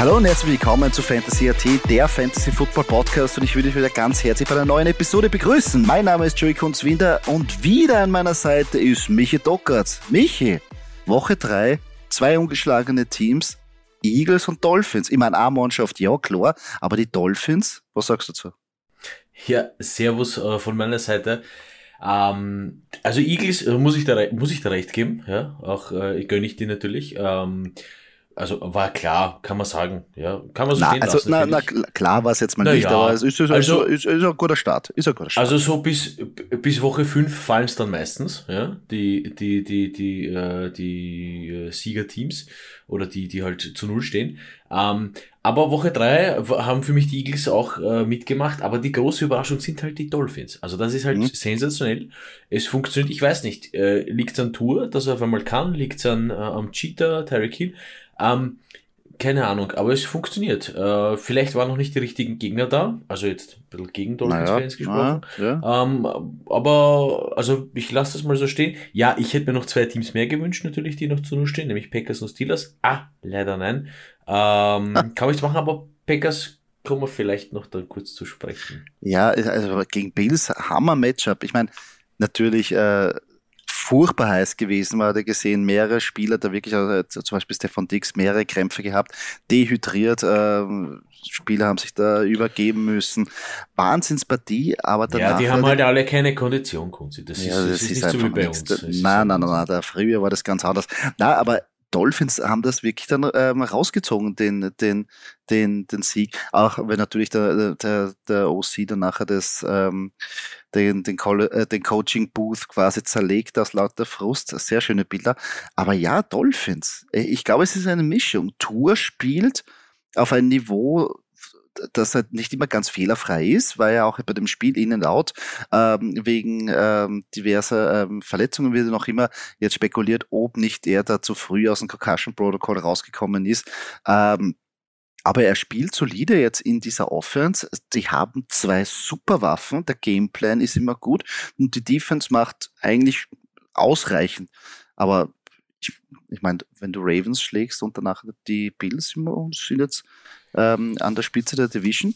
Hallo und herzlich willkommen zu Fantasy AT, der Fantasy Football Podcast und ich würde dich wieder ganz herzlich bei einer neuen Episode begrüßen. Mein Name ist Joey Kunzwinder und wieder an meiner Seite ist Michi Dockertz. Michi, Woche 3, zwei ungeschlagene Teams, Eagles und Dolphins. Ich meine, eine Mannschaft, ja klar, aber die Dolphins, was sagst du dazu? Ja, Servus äh, von meiner Seite. Ähm, also Eagles äh, muss ich da muss ich da recht geben, ja, auch äh, gönne ich die natürlich. Ähm, also war klar, kann man sagen. Ja, kann man so na, stehen also, lassen. na, na, klar war es jetzt mal Na nicht, ja, aber es ist, ist, also- ist, ist, ist ein guter Start. Ist ein guter Start. Also so bis, bis Woche 5 fallen es dann meistens, ja, die, die, die, die, äh, die äh, Siegerteams oder die, die halt zu Null stehen. Ähm, aber Woche 3 haben für mich die Eagles auch äh, mitgemacht, aber die große Überraschung sind halt die Dolphins. Also das ist halt Mhm. sensationell. Es funktioniert, ich weiß nicht, äh, liegt es an Tour, dass er auf einmal kann, liegt es an, äh, am Cheater, Tyreek Hill. Ähm, keine Ahnung, aber es funktioniert. Äh, vielleicht waren noch nicht die richtigen Gegner da, also jetzt ein bisschen gegen Dolphins-Fans gesprochen. naja, ja. Ähm, aber, also ich lasse das mal so stehen. Ja, ich hätte mir noch zwei Teams mehr gewünscht, natürlich, die noch zu Null stehen, nämlich Packers und Steelers. Ah, leider nein. Ähm, kann man nicht machen, aber Packers kommen wir vielleicht noch dann kurz zu sprechen. Ja, also gegen Bills Hammer Matchup. Ich meine, natürlich äh, furchtbar heiß gewesen, man hat ja gesehen, mehrere Spieler, da wirklich, also, zum Beispiel Stefan Dix, mehrere Krämpfe gehabt, dehydriert, ähm, Spieler haben sich da übergeben müssen. Wahnsinnspartie, aber danach... ja, die haben halt alle keine Kondition, Kunzi. Das ist, ja, das ist, nicht so wie bei nichts. uns. Ist Nein, nein, nein, nein, da früher war das ganz anders. Na, aber Dolphins haben das wirklich dann ähm, rausgezogen, den, den, den, den Sieg. Auch wenn natürlich der, der, der OC dann nachher das, ähm, den, den, äh, den Coaching Booth quasi zerlegt aus lauter Frust. Sehr schöne Bilder. Aber ja, Dolphins. Äh, Ich glaube, es ist eine Mischung. Tour spielt auf ein Niveau, das halt nicht immer ganz fehlerfrei ist, weil er auch bei dem Spiel in and out ähm, wegen ähm, diverser ähm, Verletzungen wird noch immer jetzt spekuliert, ob nicht er da zu früh aus dem Concussion Protocol rausgekommen ist. Ähm, aber er spielt solide jetzt in dieser Offense. Die haben zwei super Waffen. Der Gameplan ist immer gut und die Defense macht eigentlich ausreichend. Aber ich, ich meine, wenn du Ravens schlägst und danach die Bills sind jetzt ähm, an der Spitze der Division.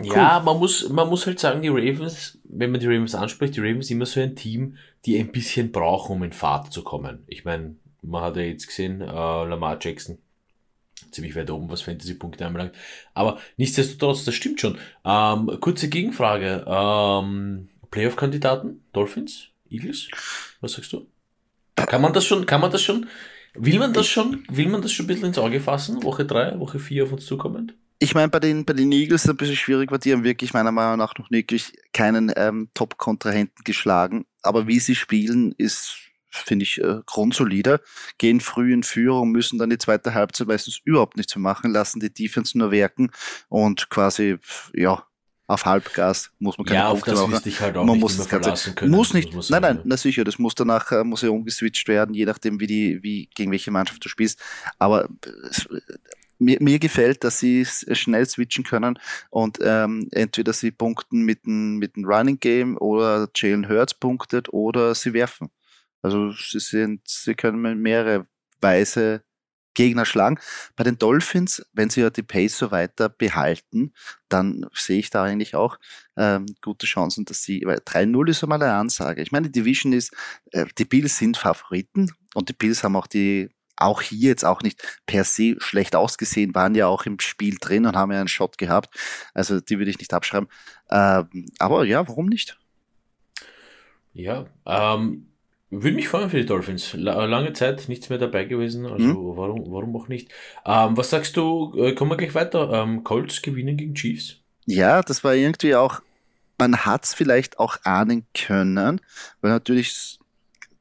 Ja, man muss, man muss halt sagen, die Ravens, wenn man die Ravens anspricht, die Ravens sind immer so ein Team, die ein bisschen brauchen, um in Fahrt zu kommen. Ich meine, man hat ja jetzt gesehen, äh, Lamar Jackson, ziemlich weit oben, was Fantasy-Punkte anbelangt. Aber nichtsdestotrotz, das stimmt schon. Ähm, kurze Gegenfrage. Ähm, Playoff-Kandidaten? Dolphins? Eagles? Was sagst du? Kann man das schon, kann man das schon, will man das schon, will man das schon ein bisschen ins Auge fassen? Woche 3, Woche 4 auf uns zukommend? Ich meine, bei den, bei den Eagles ist es ein bisschen schwierig, weil die haben wirklich meiner Meinung nach noch wirklich keinen ähm, Top-Kontrahenten geschlagen. Aber wie sie spielen, ist, finde ich, äh, grundsolide. Gehen früh in Führung, müssen dann die zweite Halbzeit meistens überhaupt nichts mehr machen, lassen die Defense nur werken und quasi, ja, auf Halbgas muss man keine Ja, auf Punkte das machen. dich halt auch man nicht muss das Ganze, können. muss nicht, muss nein, nein, na sicher, das muss danach, äh, muss ja umgeswitcht werden, je nachdem, wie die, wie, gegen welche Mannschaft du spielst. Aber es, mir, mir gefällt, dass sie schnell switchen können und ähm, entweder sie punkten mit dem, mit dem Running Game oder Jalen Hurts punktet oder sie werfen. Also sie sind, sie können mehrere Weise Gegner schlagen. Bei den Dolphins, wenn sie ja die Pace so weiter behalten, dann sehe ich da eigentlich auch ähm, gute Chancen, dass sie, weil 3-0 ist einmal eine Ansage. Ich meine, die Division ist, äh, die Bills sind Favoriten und die Bills haben auch die, auch hier jetzt auch nicht per se schlecht ausgesehen, waren ja auch im Spiel drin und haben ja einen Shot gehabt. Also die würde ich nicht abschreiben. Ähm, aber ja, warum nicht? Ja, ähm, würde mich freuen für die Dolphins. La lange Zeit nichts mehr dabei gewesen, also Mhm. warum, warum auch nicht. Ähm, was sagst du, äh, kommen wir gleich weiter. Ähm, Colts gewinnen gegen Chiefs? Ja, das war irgendwie auch, man hat es vielleicht auch ahnen können, weil natürlich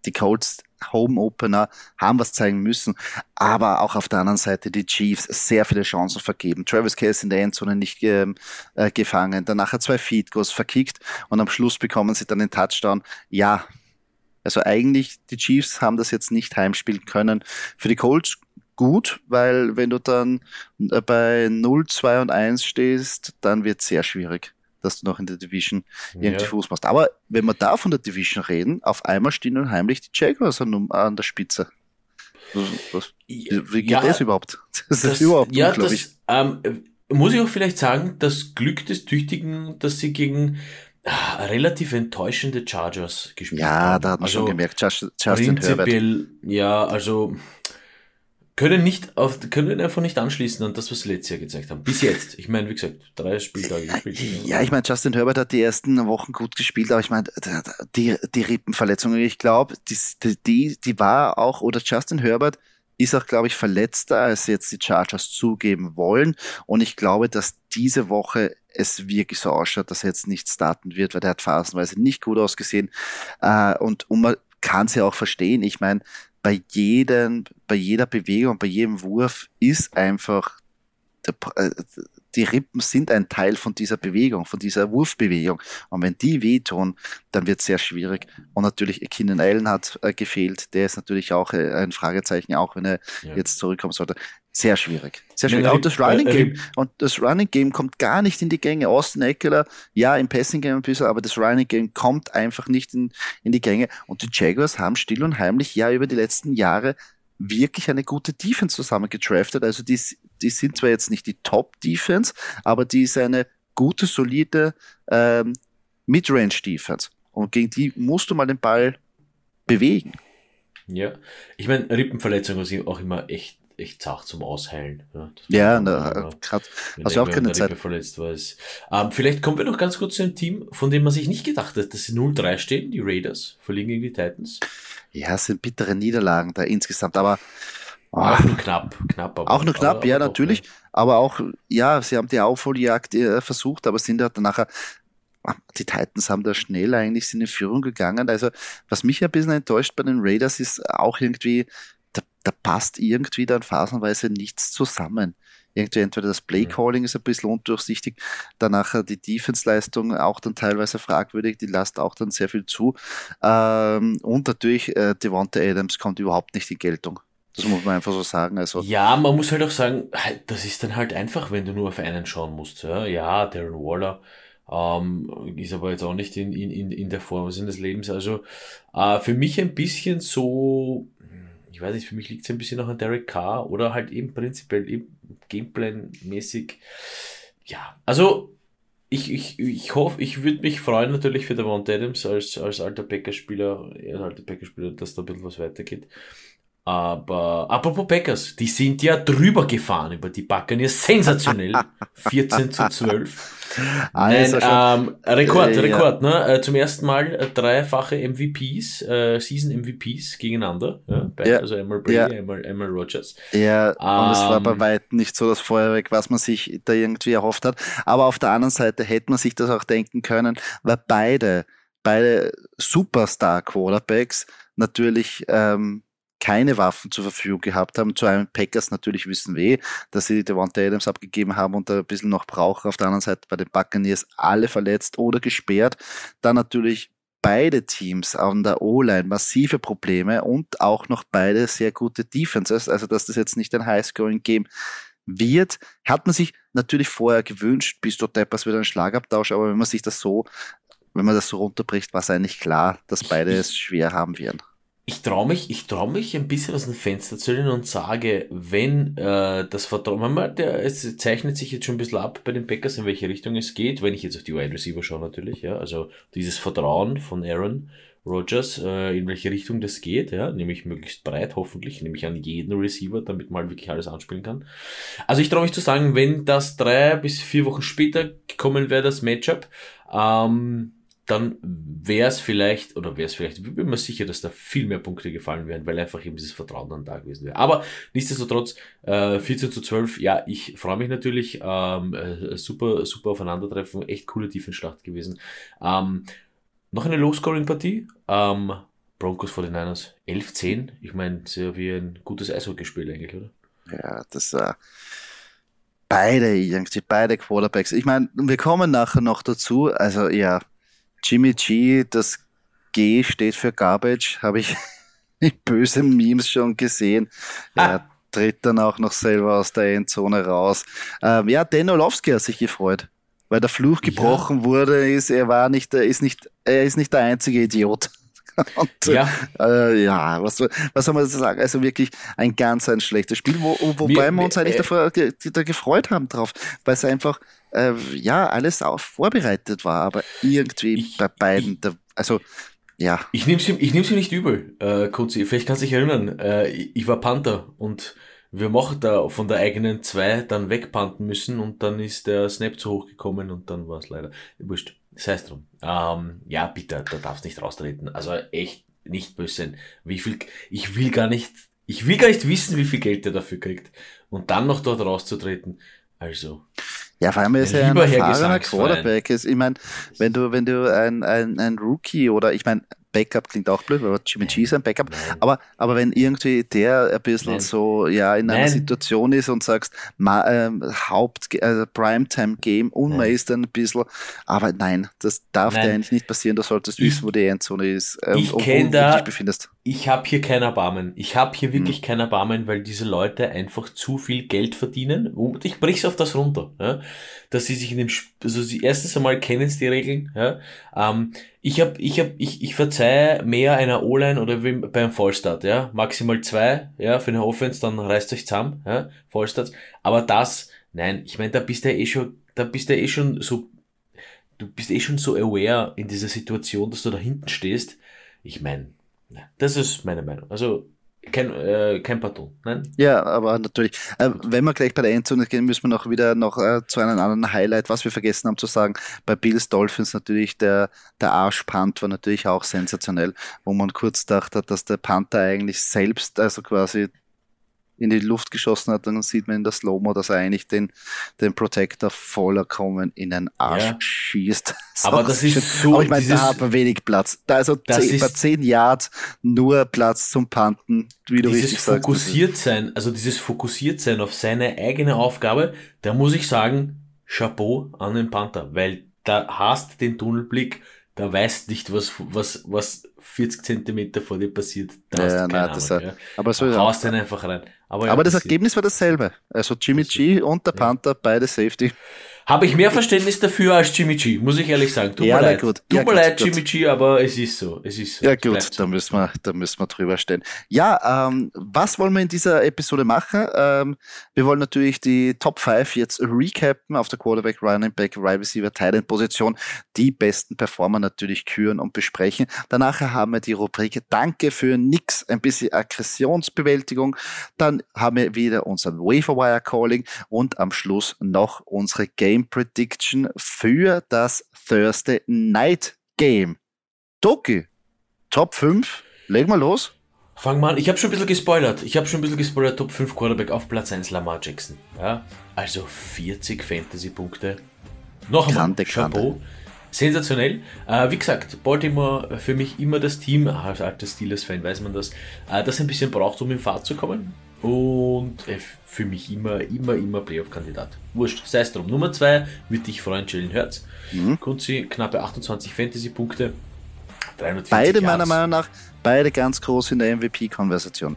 die Colts Home Opener, haben was zeigen müssen. Aber auch auf der anderen Seite die Chiefs sehr viele Chancen vergeben. Travis Case in der Endzone nicht äh, gefangen, danach hat zwei Feed Goals verkickt und am Schluss bekommen sie dann den Touchdown. Ja, also eigentlich die Chiefs haben das jetzt nicht heimspielen können. Für die Colts gut, weil wenn du dann äh, bei 0, 2 und 1 stehst, dann wird es sehr schwierig dass du noch in der Division irgendwie ja. Fuß machst. Aber wenn wir da von der Division reden, auf einmal stehen nun heimlich die Jaguars an, an der Spitze. Was, wie geht ja, das überhaupt? Das, das ist überhaupt ja, unglaublich. Das, ähm, muss ich auch vielleicht sagen, das Glück des Tüchtigen, dass sie gegen relativ enttäuschende Chargers gespielt ja, haben. Ja, da hat man also, schon gemerkt, Justin prinzipiell, Herbert. Ja, also können nicht auf, können einfach nicht anschließen an das, was sie letztes Jahr gezeigt haben. Bis jetzt. Ich meine, wie gesagt, drei Spieltage gespielt. Ja, ich meine, Justin Herbert hat die ersten Wochen gut gespielt, aber ich meine, die, die Rippenverletzung, ich glaube, die, die, die war auch, oder Justin Herbert ist auch, glaube ich, verletzter, als jetzt die Chargers zugeben wollen. Und ich glaube, dass diese Woche es wirklich so ausschaut, dass er jetzt nicht starten wird, weil der hat phasenweise nicht gut ausgesehen. Äh, und, man kann es ja auch verstehen. Ich meine, bei jedem, bei jeder Bewegung, bei jedem Wurf ist einfach der, äh, die Rippen sind ein Teil von dieser Bewegung, von dieser Wurfbewegung. Und wenn die wehtun, dann wird es sehr schwierig. Und natürlich, Keenan Allen hat äh, gefehlt. Der ist natürlich auch äh, ein Fragezeichen, auch wenn er ja. jetzt zurückkommen sollte. Sehr schwierig. Sehr schwierig. Und das Running Game, und das Running Game kommt gar nicht in die Gänge. Austin Eckler, ja, im Passing Game ein bisschen, aber das Running Game kommt einfach nicht in, in die Gänge. Und die Jaguars haben still und heimlich ja über die letzten Jahre wirklich eine gute Defense zusammen gedraftet. Also die, die sind zwar jetzt nicht die Top-Defense, aber die ist eine gute, solide ähm, Midrange-Defense. Und gegen die musst du mal den Ball bewegen. Ja, ich meine, Rippenverletzung ist auch immer echt, echt zart zum Ausheilen. Ja, ja na, gerade, also auch keine Zeit. verletzt war. Ähm, vielleicht kommen wir noch ganz kurz zu einem Team, von dem man sich nicht gedacht hat, dass sie 0-3 stehen, die Raiders, verliegen gegen die Titans. Ja, es sind bittere Niederlagen da insgesamt, aber auch nur knapp, knapp. Aber, auch nur knapp, aber, ja, aber natürlich. Aber auch, ja, sie haben die Aufholjagd äh, versucht, aber sind dann nachher, ah, die Titans haben da schnell eigentlich sind in Führung gegangen. Also, was mich ein bisschen enttäuscht bei den Raiders ist auch irgendwie, da, da passt irgendwie dann phasenweise nichts zusammen irgendwie entweder das Play-Calling ist ein bisschen undurchsichtig, danach die Defense-Leistung auch dann teilweise fragwürdig, die lasst auch dann sehr viel zu. Ähm, und natürlich, äh, Devonta Adams kommt überhaupt nicht in Geltung. Das muss man einfach so sagen. Also. Ja, man muss halt auch sagen, das ist dann halt einfach, wenn du nur auf einen schauen musst. Ja, ja Darren Waller ähm, ist aber jetzt auch nicht in, in, in der Form seines Lebens. Also äh, für mich ein bisschen so, ich weiß nicht, für mich liegt es ein bisschen noch an Derek Carr oder halt eben prinzipiell Gameplan-mäßig. Ja, also ich, ich, ich hoffe, ich würde mich freuen natürlich für Devon Adams als, als alter Backerspieler, als alter Backerspieler, dass da ein bisschen was weitergeht. Aber apropos Packers, die sind ja drüber gefahren über die Buccaneers. Sensationell. 14 zu 12. Nein, ähm, Rekord, äh, Rekord, ja. ne? Zum ersten Mal äh, dreifache MVPs, äh, Season MVPs gegeneinander. Ja? Beide, ja. Also einmal Brady, ja. einmal, einmal Rogers. Ja, ähm, und es war bei ähm, weitem nicht so das Feuerwerk, was man sich da irgendwie erhofft hat. Aber auf der anderen Seite hätte man sich das auch denken können, weil beide, beide Superstar-Quarterbacks natürlich ähm, keine Waffen zur Verfügung gehabt haben. Zu einem Packers natürlich wissen wir, dass sie Devonta Adams abgegeben haben und da ein bisschen noch brauchen. Auf der anderen Seite bei den Buccaneers alle verletzt oder gesperrt. Dann natürlich beide Teams an der O-Line massive Probleme und auch noch beide sehr gute Defenses. Also dass das jetzt nicht ein High-Scoring-Game wird, hat man sich natürlich vorher gewünscht, bis dort Deppers wieder ein Schlagabtausch, aber wenn man sich das so, wenn man das so runterbricht, war es eigentlich klar, dass beide es schwer haben werden ich traue mich, ich traue mich ein bisschen aus dem Fenster zu lehnen und sage, wenn äh, das Vertrauen, man, der, es zeichnet sich jetzt schon ein bisschen ab bei den Packers, in welche Richtung es geht, wenn ich jetzt auf die Wide Receiver schaue natürlich, ja, also dieses Vertrauen von Aaron Rodgers, äh, in welche Richtung das geht, ja, nämlich möglichst breit, hoffentlich, nämlich an jeden Receiver, damit man wirklich alles anspielen kann. Also ich traue mich zu sagen, wenn das drei bis vier Wochen später gekommen wäre, das Matchup, ähm, dann wäre es vielleicht, oder wäre es vielleicht, ich bin mir sicher, dass da viel mehr Punkte gefallen wären, weil einfach eben dieses Vertrauen dann da gewesen wäre. Aber nichtsdestotrotz, äh, 14 zu 12, ja, ich freue mich natürlich, ähm, äh, super, super Aufeinandertreffen, echt coole Tiefenschlacht gewesen. Ähm, noch eine Low-Scoring-Partie, ähm, Broncos 49ers. 11-10. Ich meine, sehr wie ein gutes Eishockeyspiel eigentlich, oder? Ja, das war. Äh, beide irgendwie, beide Quarterbacks. Ich meine, wir kommen nachher noch dazu. Also ja, Jimmy G, das G steht für Garbage, habe ich in bösen Memes schon gesehen. Ah. Er tritt dann auch noch selber aus der Endzone raus. Ähm, ja, Dan Olowski hat sich gefreut, weil der Fluch gebrochen ja. wurde, ist, er war nicht, ist nicht, er ist nicht der einzige Idiot. Und, ja, äh, ja was, was soll man sagen? Also wirklich ein ganz ein schlechtes Spiel, wo, wobei wir, wir uns eigentlich äh, da gefreut haben drauf, weil es einfach äh, ja alles auch vorbereitet war, aber irgendwie ich, bei beiden, ich, also ja. Ich nehme sie, ich nehm sie nicht übel, äh, Kuzi. Vielleicht kannst du dich erinnern, äh, ich war Panther und wir machen da von der eigenen zwei dann wegpanten müssen und dann ist der Snap zu hoch gekommen und dann war es leider. Wurscht. Sei es drum. Ähm, ja, bitte, da darfst nicht raustreten. Also echt nicht böse sein. Wie viel, ich will gar nicht, ich will gar nicht wissen, wie viel Geld er dafür kriegt. Und dann noch dort rauszutreten. Also. Ja, vor allem ist er ein erfahrener Quarterback. Ich meine, wenn du, wenn du ein, ein, ein Rookie oder ich meine, Backup klingt auch blöd, weil Jimmy G ist ein Backup. Aber, aber wenn irgendwie der ein bisschen Nein. so ja in einer Nein. Situation ist und sagst, ma, äh, Haupt äh, Primetime Game und man ist dann ein bisschen, aber nein, das darf dir eigentlich nicht passieren. Du solltest wissen, wo die Endzone ist, äh, ich wo du dich befindest. Ich habe hier kein Erbarmen. Ich habe hier wirklich hm. kein Erbarmen, weil diese Leute einfach zu viel Geld verdienen. Und ich brich's auf das runter, ja, dass sie sich in dem, also sie erstens einmal kennen die Regeln, ja, ähm, ich hab, ich hab, ich, ich verzeihe mehr einer O-Line oder wie beim Fallstart, ja. Maximal zwei, ja, für eine Offense, dann reißt euch zusammen, ja, Fallstarts. Aber das, nein, ich meine, da bist du ja eh schon, da bist du ja eh schon so, du bist eh schon so aware in dieser Situation, dass du da hinten stehst. Ich meine, das ist meine Meinung. Also, kein, äh, kein Pardon, nein? Ja, aber natürlich. Äh, wenn wir gleich bei der Endzone gehen, müssen wir noch wieder noch äh, zu einem anderen Highlight, was wir vergessen haben zu sagen. Bei Bills Dolphins natürlich der, der Arschpunt war natürlich auch sensationell, wo man kurz dachte, dass der Panther eigentlich selbst, also quasi in die Luft geschossen hat, dann sieht man in der Slow-Mo, dass er eigentlich den, den Protector vollkommen in den Arsch ja. schießt. Das aber das ist schön. so. Aber ich meine, da hat man wenig Platz. Da also zehn, bei 10 Yards nur Platz zum Panten, wie du dieses richtig sagst. Fokussiert sein, also dieses fokussiert sein auf seine eigene Aufgabe, da muss ich sagen, Chapeau an den Panther, weil da hast den Tunnelblick, da weißt nicht, was, was, was 40 Zentimeter vor dir passiert. Da ja, hast du keine nein, Ahnung, das, ja. aber so haust den einfach rein. Aber, ja, aber das Ergebnis war dasselbe. Also Jimmy G und der Panther, beide Safety. Habe ich mehr Verständnis dafür als Jimmy G, muss ich ehrlich sagen. Tut ja, mir leid. Gut. Tut ja, mir leid, gut. Jimmy G, aber es ist so. Es ist so. Ja, gut, da müssen wir, da müssen wir drüber stehen. Ja, ähm, was wollen wir in dieser Episode machen? Ähm, wir wollen natürlich die Top 5 jetzt recappen auf der Quarterback, Running Back, Wide Receiver, Tight Position. Die besten Performer natürlich küren und besprechen. Danach haben wir die Rubrik Danke für nix, ein bisschen Aggressionsbewältigung. Dann haben wir wieder unseren Waferwire Calling und am Schluss noch unsere Game Game Prediction für das Thursday Night Game. Doki, Top 5, legen wir los. Fang mal an, ich habe schon ein bisschen gespoilert. Ich habe schon ein bisschen gespoilert, Top 5 Quarterback auf Platz 1 Lamar Jackson. Ja, also 40 Fantasy-Punkte. Noch einmal, Kante, Chapeau. Sensationell. Äh, wie gesagt, Baltimore für mich immer das Team, als alter Steelers-Fan weiß man das, äh, das ein bisschen braucht, um in Fahrt zu kommen. Und äh, für mich immer, immer, immer Playoff-Kandidat. Wurscht, sei es drum. Nummer 2 würde dich freuen, Jalen Hurts. Mhm. Kunzi, knappe 28 Fantasy-Punkte. Beide meiner Meinung nach, beide ganz groß in der MVP-Konversation.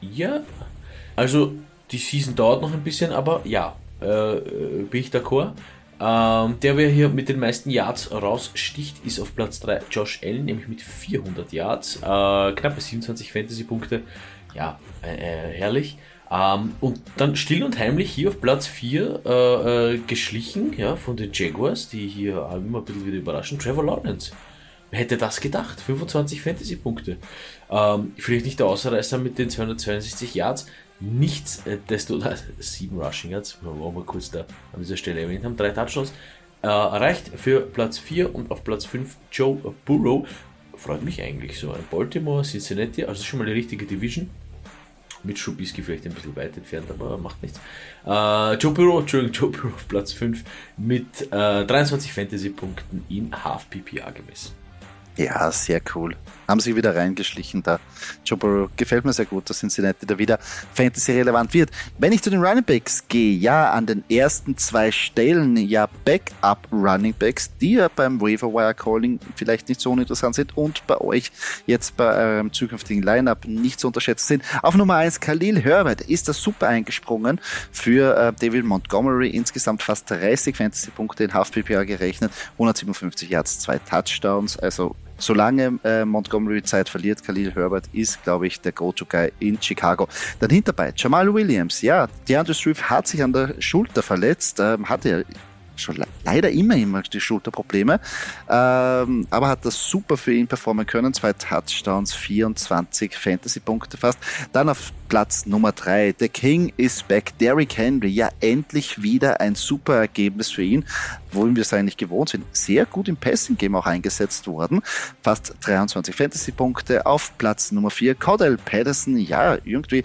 Ja, also die Season dauert noch ein bisschen, aber ja, äh, bin ich d'accord. Ähm, der, wer hier mit den meisten Yards raussticht, ist auf Platz 3 Josh Allen, nämlich mit 400 Yards, äh, knappe 27 Fantasy-Punkte. Ja, äh, äh, herrlich. Ähm, und dann still und heimlich hier auf Platz 4 äh, äh, geschlichen, ja, von den Jaguars, die hier immer ein bisschen wieder überraschen. Trevor Lawrence. Wer hätte das gedacht? 25 Fantasy-Punkte. Ähm, vielleicht nicht der Außerreißer mit den 262 Yards. Nichts, äh, desto, 7 Rushing Yards, wollen wir kurz da an dieser Stelle erwähnt haben, drei Touchdowns. Äh, erreicht für Platz 4 und auf Platz 5 Joe Burrow. Freut mich eigentlich so. Baltimore, Cincinnati, also schon mal die richtige Division mit Schubisky vielleicht ein bisschen weit entfernt, aber macht nichts. Äh, Joe Burrow, Entschuldigung, Joe Burrow auf Platz 5 mit äh, 23 Fantasy-Punkten in Half PPA gemessen. Ja, sehr cool. Haben sich wieder reingeschlichen da. Joe Burrow gefällt mir sehr gut, dass Cincinnati da wieder Fantasy-relevant wird. Wenn ich zu den Running Backs gehe, ja, an den ersten zwei Stellen, ja, Backup Running Backs, die ja beim Waiver Wire Calling vielleicht nicht so uninteressant sind und bei euch jetzt bei eurem zukünftigen Lineup nicht zu unterschätzen sind. Auf Nummer eins Khalil Herbert ist das super eingesprungen für äh, David Montgomery. Insgesamt fast 30 Fantasy-Punkte in Half-PPA gerechnet, 157 Yards, zwei Touchdowns, also solange äh, Montgomery Zeit verliert, Khalil Herbert ist, glaube ich, der Go-To-Guy in Chicago. Dann hinterbei Jamal Williams. Ja, DeAndre Swift hat sich an der Schulter verletzt, ähm, hatte ja schon le leider immer immer die Schulterprobleme, ähm, aber hat das super für ihn performen können. Zwei Touchdowns, 24 Fantasy-Punkte fast. Dann auf Platz Nummer drei. The King is back. Derrick Henry. Ja, endlich wieder ein super Ergebnis für ihn, wohin wir es eigentlich gewohnt sind. Sehr gut im Passing-Game auch eingesetzt worden. Fast 23 Fantasy-Punkte. Auf Platz Nummer vier. Cordell Patterson. Ja, irgendwie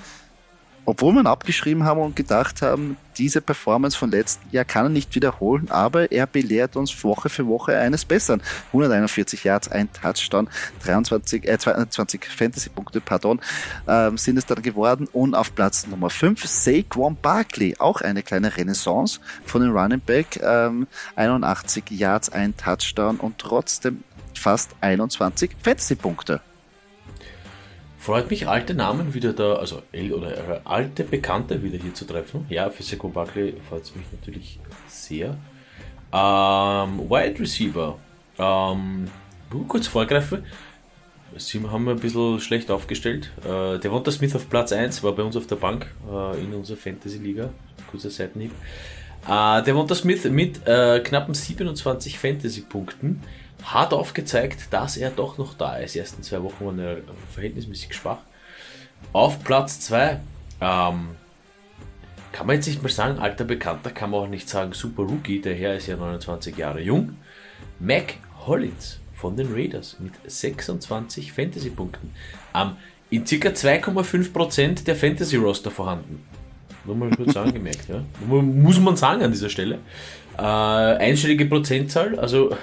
obwohl man abgeschrieben haben und gedacht haben, diese Performance von letzten Jahr kann er nicht wiederholen, aber er belehrt uns Woche für Woche eines Besseren. 141 Yards, ein Touchdown, 23, äh, 22 Fantasy-Punkte, pardon, ähm, sind es dann geworden. Und auf Platz Nummer 5 Saquon Barkley, auch eine kleine Renaissance von den Running Back, ähm, 81 Yards, ein Touchdown und trotzdem fast 21 Fantasy-Punkte. Freut mich, alte Namen wieder da, also oder alte Bekannte wieder hier zu treffen. Ja, für Seko Buckley freut es mich natürlich sehr. Ähm, Wide Receiver. Ähm, kurz vorgreifen. Sie haben ein bisschen schlecht aufgestellt. Äh, der Wonta Smith auf Platz 1 war bei uns auf der Bank äh, in unserer Fantasy-Liga. Kurzer Seitenhieb. Äh, der Wonta Smith mit äh, knappen 27 Fantasy-Punkten hat aufgezeigt, dass er doch noch da ist. Die ersten zwei Wochen waren er verhältnismäßig schwach. Auf Platz 2 ähm, kann man jetzt nicht mal sagen, alter Bekannter, kann man auch nicht sagen, super Rookie, der Herr ist ja 29 Jahre jung. Mac Hollins von den Raiders mit 26 Fantasy-Punkten. Ähm, in ca. 2,5% der Fantasy-Roster vorhanden. Nur mal kurz angemerkt, ja. Muss man sagen an dieser Stelle. Äh, einstellige Prozentzahl, also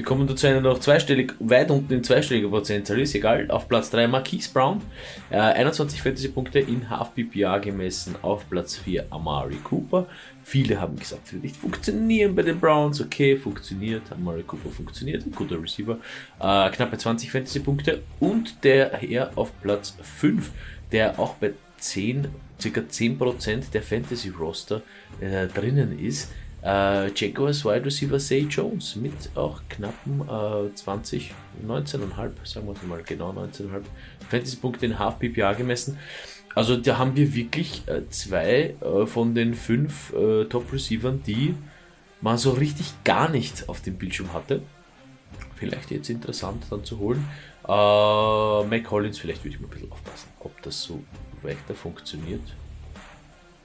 wir kommen dazu einer noch zweistellig, weit unten in zweistelliger Prozentzahl ist, egal. Auf Platz 3 Marquise Brown, äh, 21 Fantasy-Punkte in Half PPA gemessen. Auf Platz 4 Amari Cooper. Viele haben gesagt, es wird nicht funktionieren bei den Browns. Okay, funktioniert. Amari Cooper funktioniert, ein guter Receiver. Äh, knappe 20 Fantasy-Punkte. Und der Herr auf Platz 5, der auch bei 10, ca. 10% der Fantasy-Roster äh, drinnen ist äh, Jaguars Wide Receiver Say Jones mit auch knappen äh, 20, 19,5, sagen wir mal genau 19,5 Fantasy-Punkte in Half PPA gemessen. Also da haben wir wirklich äh, zwei äh, von den fünf äh, Top-Receivern, die man so richtig gar nicht auf dem Bildschirm hatte. Vielleicht jetzt interessant dann zu holen. Äh, Mac Collins, vielleicht würde ich mal ein bisschen aufpassen, ob das so weiter funktioniert.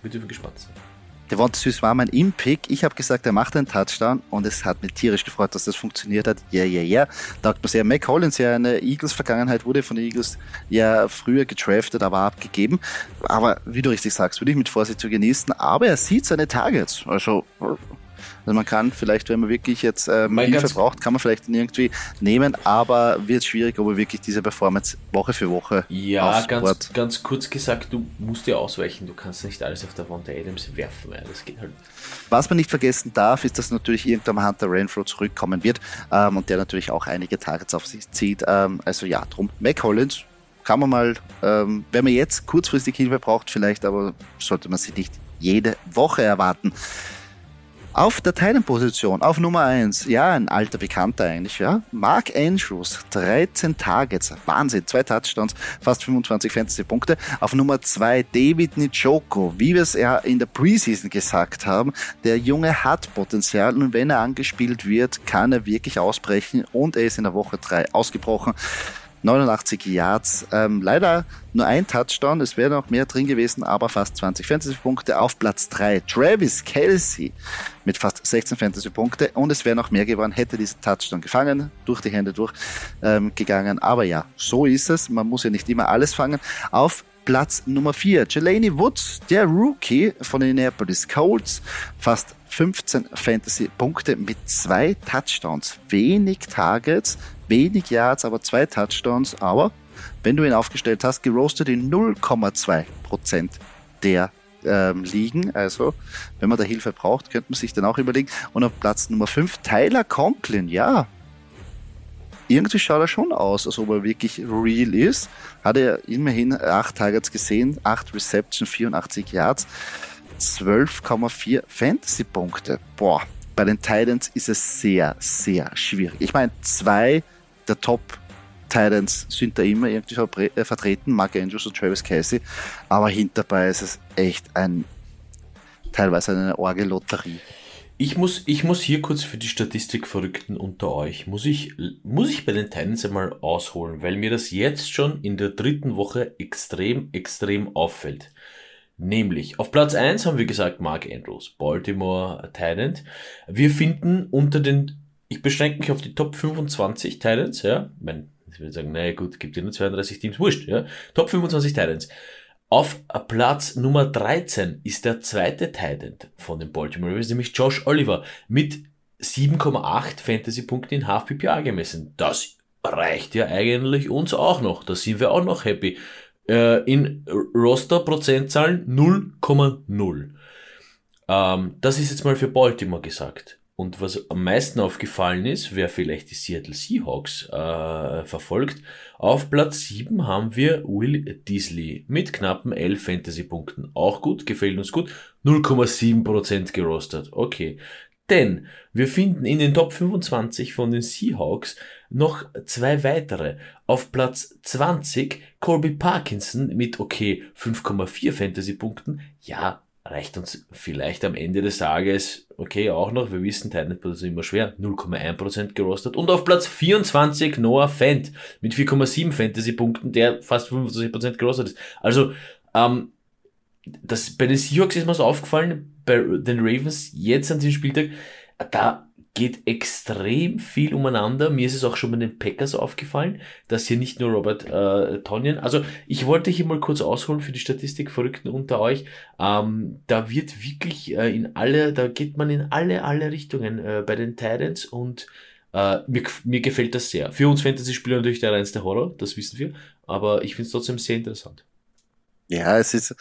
Wir dürfen gespannt sein. Devonta Süß war mein Impick. Ich habe gesagt, er macht einen Touchdown und es hat mich tierisch gefreut, dass das funktioniert hat. Ja, ja, ja. Taugt mir sehr. Mac Collins, ja eine Eagles-Vergangenheit, wurde von den Eagles ja früher gedraftet, aber abgegeben. Aber wie du richtig sagst, würde ich mit Vorsicht zu genießen. Aber er sieht seine Targets. Also also man kann vielleicht, wenn man wirklich jetzt ähm, Hilfe braucht, kann man vielleicht irgendwie nehmen, aber wird schwierig, ob er wirklich diese Performance Woche für Woche Ja, ganz, ganz kurz gesagt, du musst dir ausweichen, du kannst nicht alles auf der Wand der Adams werfen, ja, das geht halt Was man nicht vergessen darf, ist, dass natürlich irgendwann Hunter Renfro zurückkommen wird ähm, und der natürlich auch einige Targets auf sich zieht. Ähm, also ja, drum, Mac Hollins kann man mal, ähm, wenn man jetzt kurzfristig Hilfe braucht, vielleicht, aber sollte man sie nicht jede Woche erwarten. Auf der Teilenposition, auf Nummer 1, ja, ein alter Bekannter eigentlich, ja. Mark Andrews, 13 Targets, Wahnsinn, zwei Touchdowns, fast 25 Fantasy-Punkte. Auf Nummer 2 David Nijoko, wie wir es ja in der Preseason gesagt haben, der Junge hat Potenzial und wenn er angespielt wird, kann er wirklich ausbrechen und er ist in der Woche 3 ausgebrochen. 89 Yards. Ähm, leider nur ein Touchdown, es wäre noch mehr drin gewesen, aber fast 20 Fantasy-Punkte auf Platz 3. Travis Kelsey mit fast 16 Fantasy-Punkte und es wäre noch mehr geworden, hätte diesen Touchdown gefangen, durch die Hände durchgegangen. Ähm, aber ja, so ist es. Man muss ja nicht immer alles fangen. Auf Platz Nummer 4, Jelani Woods, der Rookie von den Indianapolis Colts, fast 15 Fantasy-Punkte mit zwei Touchdowns. Wenig Targets, wenig Yards, aber zwei Touchdowns. Aber wenn du ihn aufgestellt hast, geroastet in 0,2% der ähm, liegen. Also, wenn man da Hilfe braucht, könnte man sich dann auch überlegen. Und auf Platz Nummer 5 Tyler Conklin, ja. Irgendwie schaut er schon aus, als ob er wirklich real ist. Hat er immerhin 8 Targets gesehen, 8 Reception, 84 Yards, 12,4 Fantasy-Punkte. Boah, bei den Titans ist es sehr, sehr schwierig. Ich meine, zwei der Top Titans sind da immer irgendwie äh, vertreten, Mark Andrews und Travis Casey, aber hinterbei ist es echt ein teilweise eine Orgelotterie. Ich muss, ich muss hier kurz für die Statistikverrückten unter euch, muss ich, muss ich bei den Titans einmal ausholen, weil mir das jetzt schon in der dritten Woche extrem, extrem auffällt. Nämlich, auf Platz 1 haben wir gesagt Mark Andrews, Baltimore Titans. Wir finden unter den, ich beschränke mich auf die Top 25 Titans, ja, mein ich würde sagen, naja gut, gibt ja nur 32 Teams, wurscht, ja. Top 25 Titans. Auf Platz Nummer 13 ist der zweite Titan von den Baltimore Ravens, nämlich Josh Oliver, mit 7,8 Fantasy-Punkten in Half-PPA gemessen. Das reicht ja eigentlich uns auch noch. Da sind wir auch noch happy. Äh, in Roster-Prozentzahlen 0,0. Ähm, das ist jetzt mal für Baltimore gesagt. Und was am meisten aufgefallen ist, wer vielleicht die Seattle Seahawks äh, verfolgt, auf Platz 7 haben wir Will Disley mit knappen 11 Fantasy-Punkten. Auch gut, gefällt uns gut. 0,7% gerostet. Okay. Denn wir finden in den Top 25 von den Seahawks noch zwei weitere. Auf Platz 20 Colby Parkinson mit okay 5,4 Fantasy-Punkten. Ja, reicht uns vielleicht am Ende des Tages, okay, auch noch, wir wissen, Titanfall ist immer schwer, 0,1% gerostet. Und auf Platz 24 Noah Fent mit 4,7 Fantasy-Punkten, der fast 25% gerostet ist. Also, ähm, das, bei den Seahawks ist mir so aufgefallen, bei den Ravens jetzt an diesem Spieltag, da geht extrem viel umeinander. Mir ist es auch schon bei den Packers aufgefallen, dass hier nicht nur Robert äh, Tonyan, also ich wollte hier mal kurz ausholen für die Statistikverrückten unter euch. Ähm, da wird wirklich äh, in alle, da geht man in alle, alle Richtungen äh, bei den Titans und äh, mir, mir gefällt das sehr. Für uns Fantasy-Spieler natürlich der reinste Horror, das wissen wir, aber ich finde es trotzdem sehr interessant. Ja, es ist,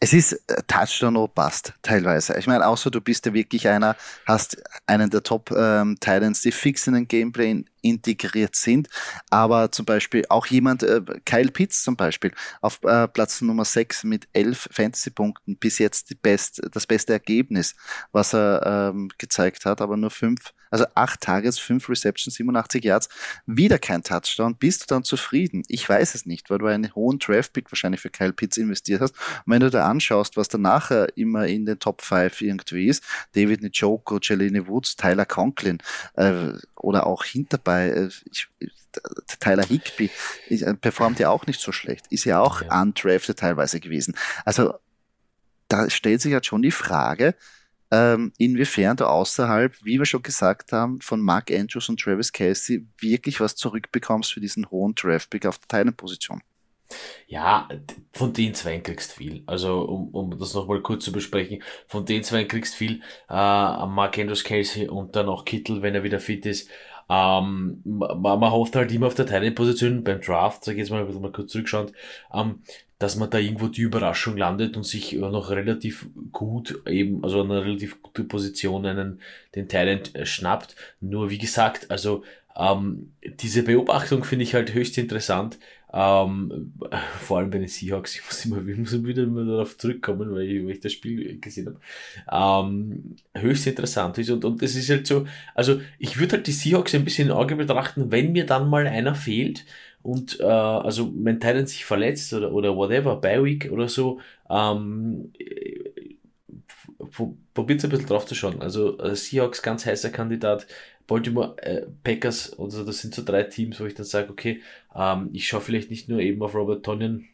es ist äh, Touchdown oder Bust teilweise. Ich meine, außer du bist ja wirklich einer, hast einen der Top ähm, Titans, die fix in den Gameplay integriert sind. Aber zum Beispiel auch jemand, äh, Kyle Pitts zum Beispiel, auf äh, Platz Nummer 6 mit 11 Fantasy-Punkten, bis jetzt die best, das beste Ergebnis, was er ähm, gezeigt hat, aber nur 5 also acht Tages, fünf Receptions, 87 Yards, wieder kein Touchdown. Bist du dann zufrieden? Ich weiß es nicht, weil du einen hohen Draft-Pick wahrscheinlich für Kyle Pitts investiert hast. Und wenn du da anschaust, was danach immer in den Top 5 irgendwie ist, David Njoku, Jelene Woods, Tyler Conklin äh, oder auch hinterbei, äh, ich, Tyler Higby äh, performt ja auch nicht so schlecht, ist ja auch ja. undrafted teilweise gewesen. Also da stellt sich halt schon die Frage, ähm, inwiefern du außerhalb, wie wir schon gesagt haben, von Mark Andrews und Travis Casey wirklich was zurückbekommst für diesen hohen Draftpick auf der Teilenposition. Ja, von den zwei kriegst viel. Also, um, um das nochmal kurz zu besprechen, von den zwei kriegst viel. Äh, Mark Andrews Casey und dann auch Kittel, wenn er wieder fit ist. Ähm, man, man hofft halt immer auf der Teilenposition beim Draft, sag ich jetzt mal, mal kurz zurückschauen, ähm, dass man da irgendwo die Überraschung landet und sich noch relativ gut eben, also eine relativ gute Position einen, den Talent äh, schnappt. Nur wie gesagt, also ähm, diese Beobachtung finde ich halt höchst interessant. Ähm, vor allem bei den Seahawks, ich muss immer, ich muss immer wieder mal darauf zurückkommen, weil ich, weil ich das Spiel gesehen habe. Ähm, höchst interessant ist und, und es ist halt so, also ich würde halt die Seahawks ein bisschen in Auge betrachten, wenn mir dann mal einer fehlt und äh, also wenn Titan sich verletzt oder, oder whatever, bei Week oder so, ähm, probiert ein bisschen drauf zu schauen. Also äh, Seahawks ganz heißer Kandidat, Baltimore äh, Packers, also das sind so drei Teams, wo ich dann sage, okay, ähm, ich schaue vielleicht nicht nur eben auf Robert Tonyan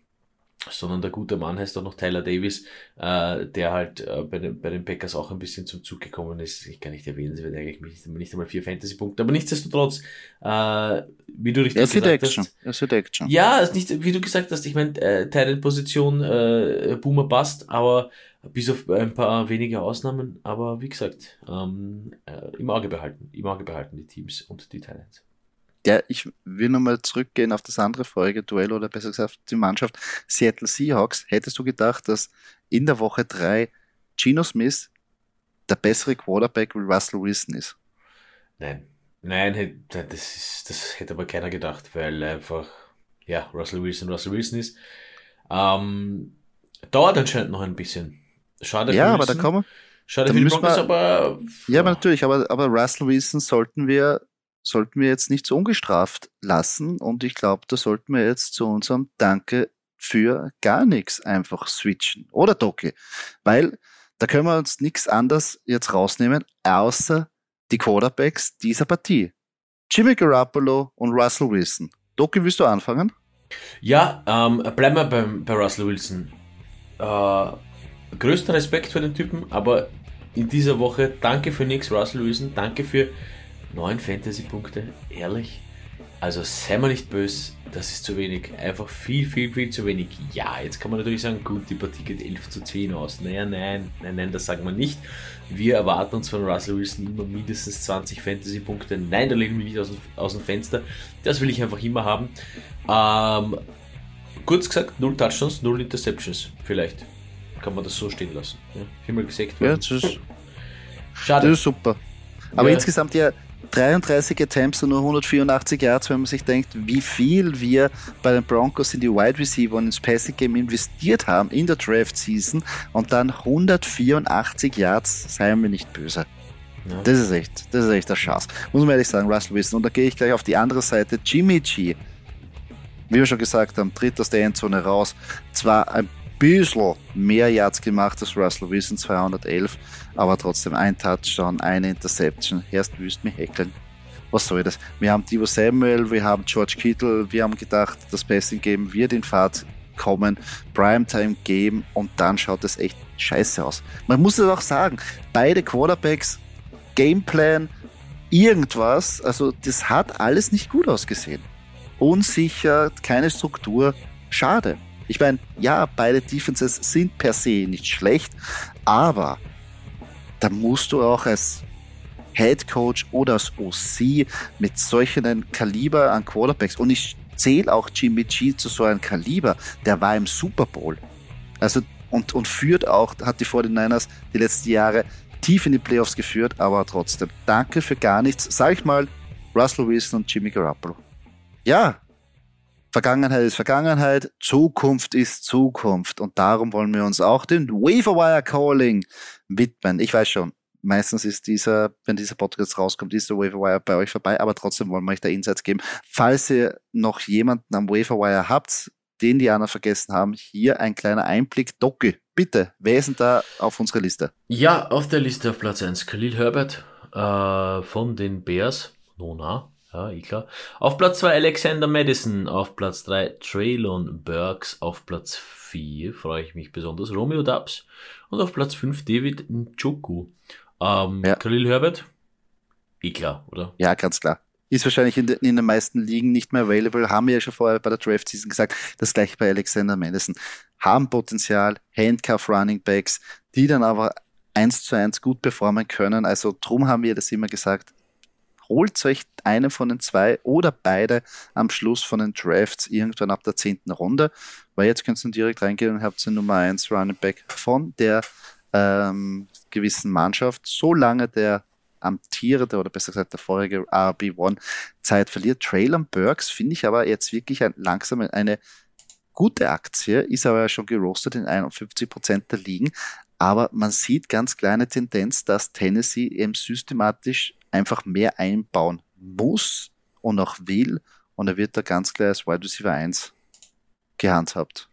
sondern der gute Mann heißt auch noch Tyler Davis, äh, der halt äh, bei, den, bei den Packers auch ein bisschen zum Zug gekommen ist. Ich kann nicht erwähnen, sie wird eigentlich nicht, nicht einmal vier Fantasy-Punkte, aber nichtsdestotrotz, äh, wie du richtig gesagt Action. hast. Es wird Action. Ja, ist nicht, wie du gesagt hast, ich meine, äh, Titan-Position, äh, Boomer passt, aber bis auf ein paar wenige Ausnahmen, aber wie gesagt, ähm, äh, im Auge behalten, im Auge behalten die Teams und die Titans. Ja, ich will nochmal zurückgehen auf das andere vorige Duell oder besser gesagt die Mannschaft Seattle Seahawks. Hättest du gedacht, dass in der Woche drei Geno Smith der bessere Quarterback wie Russell Wilson ist? Nein. Nein, das, ist, das hätte aber keiner gedacht, weil einfach, ja, Russell Wilson Russell Wilson ist. Ähm, dauert anscheinend noch ein bisschen. Schade Ja, aber da kommen Schade für die Broncos, aber. Ja, aber natürlich, aber, aber Russell Wilson sollten wir sollten wir jetzt nicht so ungestraft lassen. Und ich glaube, da sollten wir jetzt zu unserem Danke für gar nichts einfach switchen. Oder Doki? Weil da können wir uns nichts anderes jetzt rausnehmen, außer die Quarterbacks dieser Partie. Jimmy Garoppolo und Russell Wilson. Doki, willst du anfangen? Ja, ähm, bleiben wir beim, bei Russell Wilson. Äh, größter Respekt für den Typen, aber in dieser Woche danke für nichts, Russell Wilson. Danke für 9 Fantasy-Punkte, ehrlich? Also sei mal nicht böse, das ist zu wenig. Einfach viel, viel, viel zu wenig. Ja, jetzt kann man natürlich sagen, gut, die Partie geht 11 zu 10 aus. Naja, nein, nein, nein, das sagen wir nicht. Wir erwarten uns von Russell Wilson immer mindestens 20 Fantasy-Punkte. Nein, da legen wir nicht aus aus dem Fenster. Das will ich einfach immer haben. Ähm, kurz gesagt, 0 Touchdowns, 0 Interceptions. Vielleicht kann man das so stehen lassen. Ja, viermal gesagt worden. Ja, das ist, Schade. Das ist super. Aber ja. insgesamt ja 33 Attempts und nur 184 Yards, wenn man sich denkt, wie viel wir bei den Broncos in die Wide Receiver und ins Passing Game investiert haben in der Draft Season und dann 184 Yards, seien wir nicht böse. Ja. Das ist echt, das ist echt der Schatz. Muss man ehrlich sagen, Russell Wilson. Und da gehe ich gleich auf die andere Seite. Jimmy G, wie wir schon gesagt haben, tritt aus der Endzone raus. Zwar ein bisschen mehr Yards gemacht als Russell Wilson, 211, aber trotzdem ein Touchdown, eine Interception. Erst wüsst mir heckeln. Was soll das? Wir haben Divo Samuel, wir haben George Kittle, wir haben gedacht, das Passing Game wird in Fahrt kommen, Primetime Game und dann schaut es echt scheiße aus. Man muss es auch sagen, beide Quarterbacks, Gameplan, irgendwas, also das hat alles nicht gut ausgesehen. Unsicher, keine Struktur, schade. Ich meine, ja, beide Defenses sind per se nicht schlecht, aber da musst du auch als Head Coach oder als OC mit solchen Kaliber an Quarterbacks und ich zähle auch Jimmy G zu so einem Kaliber, der war im Super Bowl. Also und, und führt auch, hat die 49ers die letzten Jahre tief in die Playoffs geführt, aber trotzdem, danke für gar nichts. Sag ich mal, Russell Wilson und Jimmy Garoppolo. Ja, Vergangenheit ist Vergangenheit, Zukunft ist Zukunft. Und darum wollen wir uns auch dem Waverwire Calling widmen. Ich weiß schon, meistens ist dieser, wenn dieser Podcast rauskommt, ist der Waverwire bei euch vorbei, aber trotzdem wollen wir euch da Insights geben. Falls ihr noch jemanden am Waverwire habt, den die anderen vergessen haben, hier ein kleiner Einblick. Docke, bitte, wer ist denn da auf unserer Liste? Ja, auf der Liste auf Platz 1 Khalil Herbert äh, von den Bears. Nona, ja, eh klar. Auf Platz 2 Alexander Madison, auf Platz 3 Traylon Burks, auf Platz 4 freue ich mich besonders Romeo Dubs und auf Platz 5 David Njoku. Ähm, ja. Khalil Herbert, eh klar, oder? Ja, ganz klar. Ist wahrscheinlich in, de, in, den meisten Ligen nicht mehr available. Haben wir ja schon vorher bei der Draft Season gesagt. Das gleiche bei Alexander Madison. Haben Potenzial, Handcuff Running Backs, die dann aber eins zu eins gut performen können. Also drum haben wir das immer gesagt holt euch einen von den zwei oder beide am Schluss von den Drafts irgendwann ab der zehnten Runde, weil jetzt könnt ihr direkt reingehen und habt den Nummer 1 Running Back von der ähm, gewissen Mannschaft, solange der amtierende oder besser gesagt der vorige RB1 Zeit verliert. Traylon Burks finde ich aber jetzt wirklich ein, langsam eine gute Aktie, ist aber ja schon gerostet in 51% der Ligen, aber man sieht ganz kleine Tendenz, dass Tennessee eben systematisch einfach mehr einbauen muss und auch will. Und er wird da ganz klar als Wide Receiver 1 gehandhabt.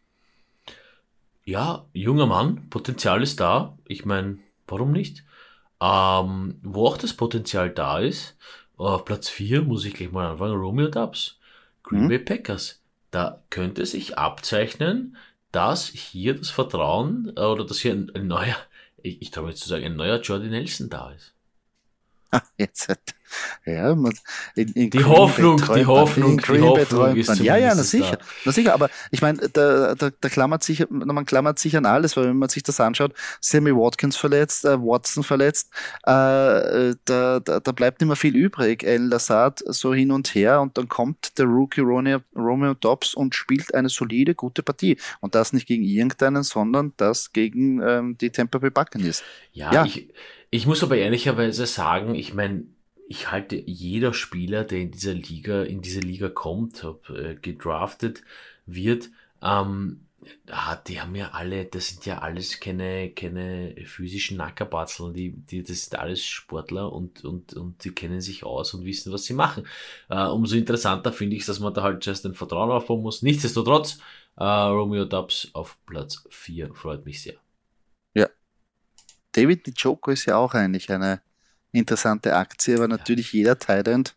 Ja, junger Mann, Potenzial ist da. Ich meine, warum nicht? Ähm, wo auch das Potenzial da ist, auf Platz 4 muss ich gleich mal anfangen, Romeo Dubs, Green mhm. Bay Packers. Da könnte sich abzeichnen, dass hier das Vertrauen äh, oder dass hier ein, ein neuer, ich, ich traue jetzt zu sagen, ein neuer Jordi Nelson da ist. Jetzt, ja, man, in, in die, Hoffnung, die Hoffnung, die Hoffnung, ist Ja, ja, na sicher, na sicher, aber ich meine, da, da, da klammert sich, man klammert sich an alles, weil wenn man sich das anschaut, Sammy Watkins verletzt, äh, Watson verletzt, äh, da, da, da bleibt nicht mehr viel übrig. El Lassad so hin und her und dann kommt der Rookie Romeo, Romeo Dobbs und spielt eine solide, gute Partie. Und das nicht gegen irgendeinen, sondern das gegen ähm, die Tampa Bay Buccaneers. Ja, ja. Ich, ich muss aber ehrlicherweise sagen, ich meine, ich halte jeder Spieler, der in dieser Liga, in diese Liga kommt, ob äh, gedraftet wird, ähm, ah, die haben ja alle, das sind ja alles keine, keine physischen Nackerbatzeln, die, die, das sind alles Sportler und, und, und die kennen sich aus und wissen, was sie machen. Äh, umso interessanter finde ich dass man da halt zuerst ein Vertrauen aufbauen muss. Nichtsdestotrotz, äh, Romeo Dubs auf Platz 4 freut mich sehr. David Dijoko ist ja auch eigentlich eine interessante Aktie, aber natürlich jeder Tident,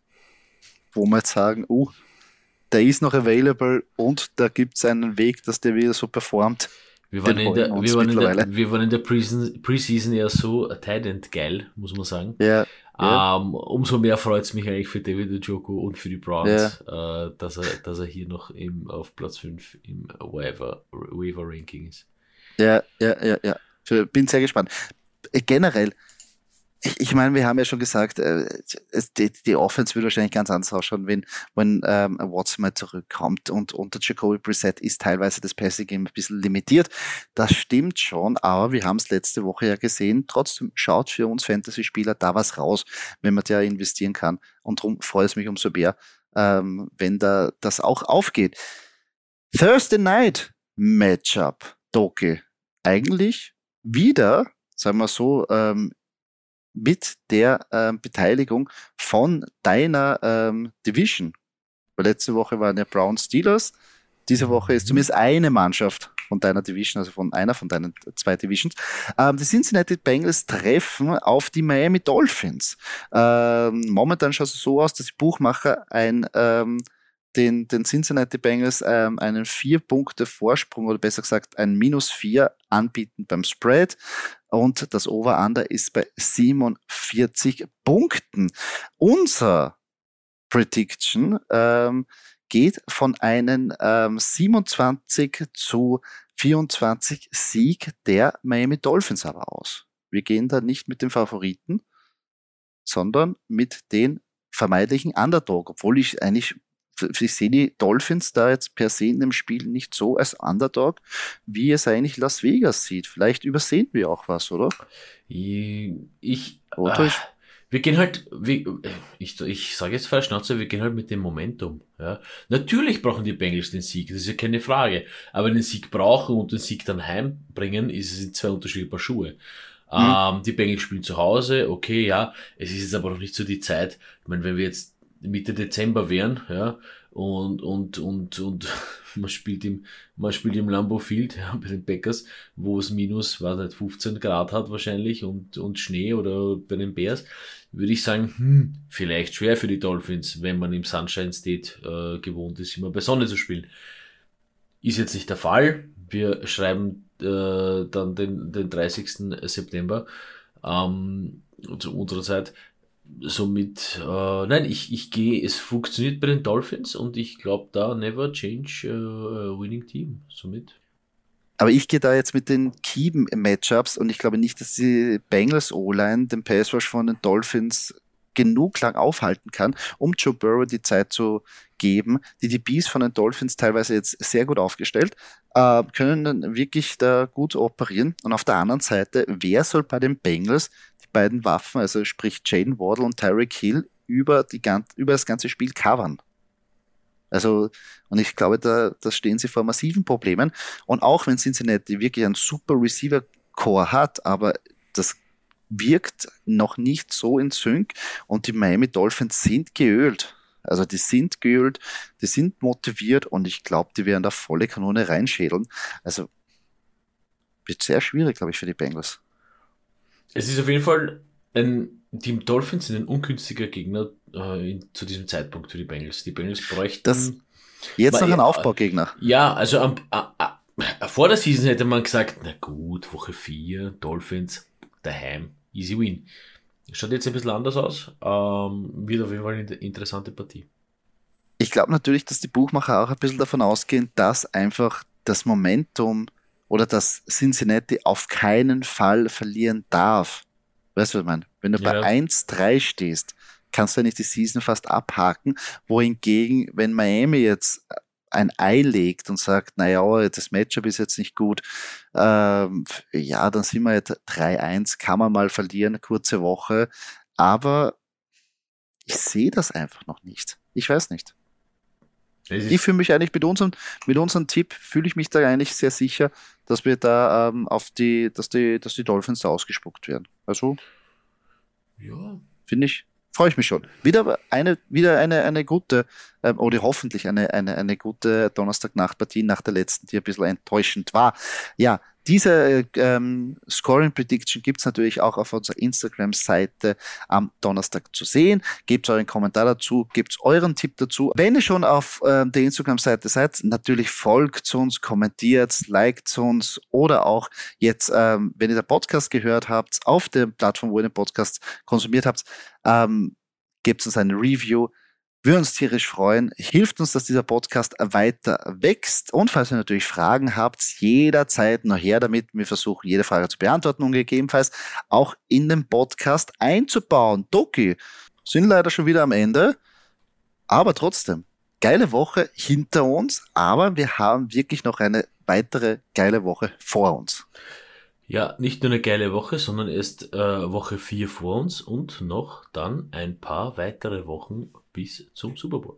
wo wir jetzt sagen, uh, der ist noch available und da gibt es einen Weg, dass der wieder so performt. Wir waren, in der, wir, waren in der, wir waren in der Preseason ja so Tident geil, muss man sagen. Ja. ja. Um, ähm, umso mehr freut es mich eigentlich für David Ojoko und für die Browns, ja. äh, dass, er, dass er hier noch im, auf Platz 5 im Waiver, Waiver Ranking ist. Ja, ja, ja, ja. Bin sehr gespannt. Äh, generell, ich, ich meine, wir haben ja schon gesagt, äh, die, die Offense wird wahrscheinlich ganz anders ausschauen, wenn, wenn ähm, Watson mal zurückkommt und unter Jacoby Brissett ist teilweise das Passing Game ein bisschen limitiert. Das stimmt schon, aber wir haben es letzte Woche ja gesehen. Trotzdem schaut für uns Fantasy-Spieler da was raus, wenn man da investieren kann. Und darum freue ich mich umso mehr, ähm, wenn da das auch aufgeht. Thursday Night Matchup, Doki. Eigentlich wieder sagen wir so, ähm, mit der ähm, Beteiligung von deiner ähm, Division. Weil letzte Woche waren ja Brown Steelers. Diese Woche ist mhm. zumindest eine Mannschaft von deiner Division, also von einer von deinen zwei Divisions. Ähm, die Cincinnati Bengals treffen auf die Miami Dolphins. Ähm, momentan schaut es so aus, dass die Buchmacher ein ähm, den, den Cincinnati Bengals ähm, einen vier Punkte Vorsprung oder besser gesagt ein Minus vier anbieten beim Spread und das Over-Under ist bei 47 Punkten. Unser Prediction ähm, geht von einem ähm, 27 zu 24 Sieg der Miami Dolphins aber aus. Wir gehen da nicht mit den Favoriten, sondern mit den vermeintlichen Underdog, obwohl ich eigentlich ich sehe die Dolphins da jetzt per se in dem Spiel nicht so als Underdog, wie es eigentlich Las Vegas sieht. Vielleicht übersehen wir auch was, oder? Ich, oder? Äh, wir gehen halt, wie, ich, ich sage jetzt falsch Schnauze, wir gehen halt mit dem Momentum. Ja. Natürlich brauchen die Bengals den Sieg, das ist ja keine Frage. Aber den Sieg brauchen und den Sieg dann heimbringen, ist es in zwei unterschiedliche Paar Schuhe. Mhm. Ähm, die Bengals spielen zu Hause, okay, ja. Es ist jetzt aber noch nicht so die Zeit. Ich meine, wenn wir jetzt Mitte Dezember wären, ja, und, und, und, und man spielt im, man spielt im Lambo Field, ja, bei den Packers, wo es minus, was nicht, 15 Grad hat wahrscheinlich und, und Schnee oder bei den Bears, würde ich sagen, hm, vielleicht schwer für die Dolphins, wenn man im Sunshine State äh, gewohnt ist, immer bei Sonne zu spielen. Ist jetzt nicht der Fall. Wir schreiben äh, dann den, den 30. September ähm, zu unserer Zeit somit, äh, nein, ich, ich gehe, es funktioniert bei den Dolphins und ich glaube da never change uh, winning team, somit. Aber ich gehe da jetzt mit den Key-Matchups und ich glaube nicht, dass die Bengals O-Line den Pass Rush von den Dolphins genug lang aufhalten kann, um Joe Burrow die Zeit zu geben. Die DBs von den Dolphins teilweise jetzt sehr gut aufgestellt, äh, können wirklich da gut operieren. Und auf der anderen Seite, wer soll bei den Bengals beiden Waffen, also sprich Jane Waddle und Tyreek Hill, über, die, über das ganze Spiel covern. Also, und ich glaube, da, da stehen sie vor massiven Problemen. Und auch wenn Cincinnati wirklich einen super Receiver-Core hat, aber das wirkt noch nicht so in Sync und die Miami Dolphins sind geölt. Also die sind geölt, die sind motiviert und ich glaube, die werden da volle Kanone reinschädeln. Also wird sehr schwierig, glaube ich, für die Bengals. Es ist auf jeden Fall ein, die Dolphins sind ein ungünstiger Gegner äh, in, zu diesem Zeitpunkt für die Bengals. Die Bengals bräuchten. Das, jetzt noch ein Aufbaugegner. Ja, also am, a, a, vor der Season hätte man gesagt, na gut, Woche 4, Dolphins, daheim, easy win. Schaut jetzt ein bisschen anders aus. Ähm, wird auf jeden Fall eine interessante Partie. Ich glaube natürlich, dass die Buchmacher auch ein bisschen davon ausgehen, dass einfach das Momentum oder dass Cincinnati auf keinen Fall verlieren darf. Weißt du, was ich meine? Wenn du ja. bei 1-3 stehst, kannst du ja nicht die Season fast abhaken. Wohingegen, wenn Miami jetzt ein Ei legt und sagt, naja, das Matchup ist jetzt nicht gut, ähm, ja, dann sind wir jetzt 3-1, kann man mal verlieren, kurze Woche, aber ich sehe das einfach noch nicht. Ich weiß nicht. Ich fühle mich eigentlich mit unserem, mit unserem Tipp fühle ich mich da eigentlich sehr sicher, dass wir da ähm, auf die, dass die, dass die Dolphins da ausgespuckt werden. Also, ja, finde ich, freue ich mich schon. Wieder eine, wieder eine, eine gute, ähm, oder hoffentlich eine, eine, eine gute Donnerstagnachtpartie nach der letzten, die ein bisschen enttäuschend war. Ja, diese ähm, Scoring Prediction gibt's natürlich auch auf unserer Instagram-Seite am Donnerstag zu sehen. Gebt euren Kommentar dazu, gebt euren Tipp dazu. Wenn ihr schon auf ähm, der Instagram-Seite seid, natürlich folgt uns, kommentiert, liked uns oder auch jetzt, ähm, wenn ihr den Podcast gehört habt, auf der Plattform, wo ihr den Podcast konsumiert habt, ähm, gebt uns eine Review wir uns tierisch freuen. Hilft uns, dass dieser Podcast weiter wächst. Und falls ihr natürlich Fragen habt, jederzeit noch her damit. Wir versuchen, jede Frage zu beantworten und gegebenenfalls auch in den Podcast einzubauen. Doki, sind leider schon wieder am Ende. Aber trotzdem, geile Woche hinter uns. Aber wir haben wirklich noch eine weitere geile Woche vor uns. Ja, nicht nur eine geile Woche, sondern erst äh, Woche 4 vor uns und noch dann ein paar weitere Wochen bis zum Super Bowl.